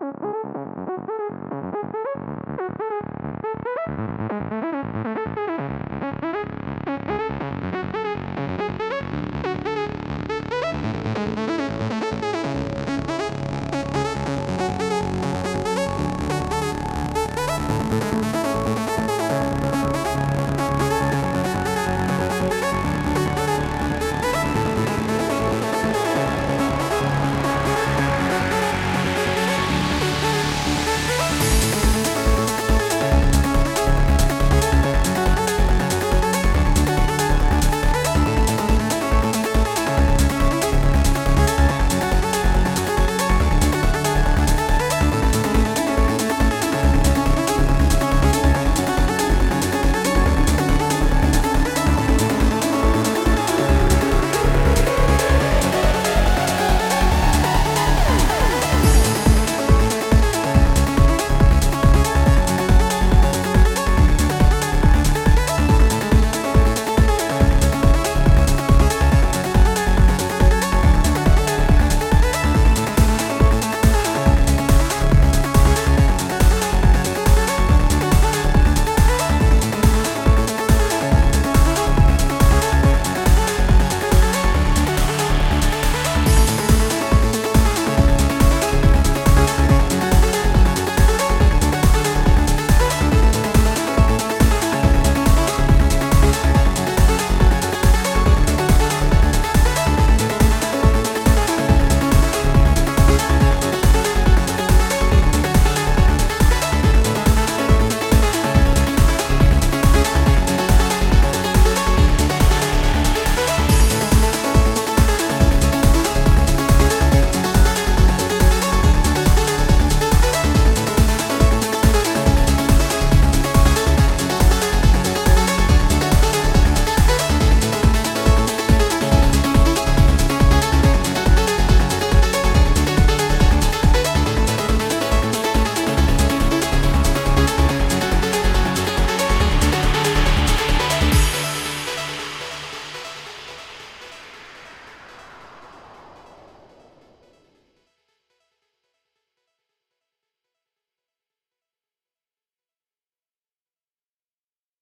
Mm-hmm.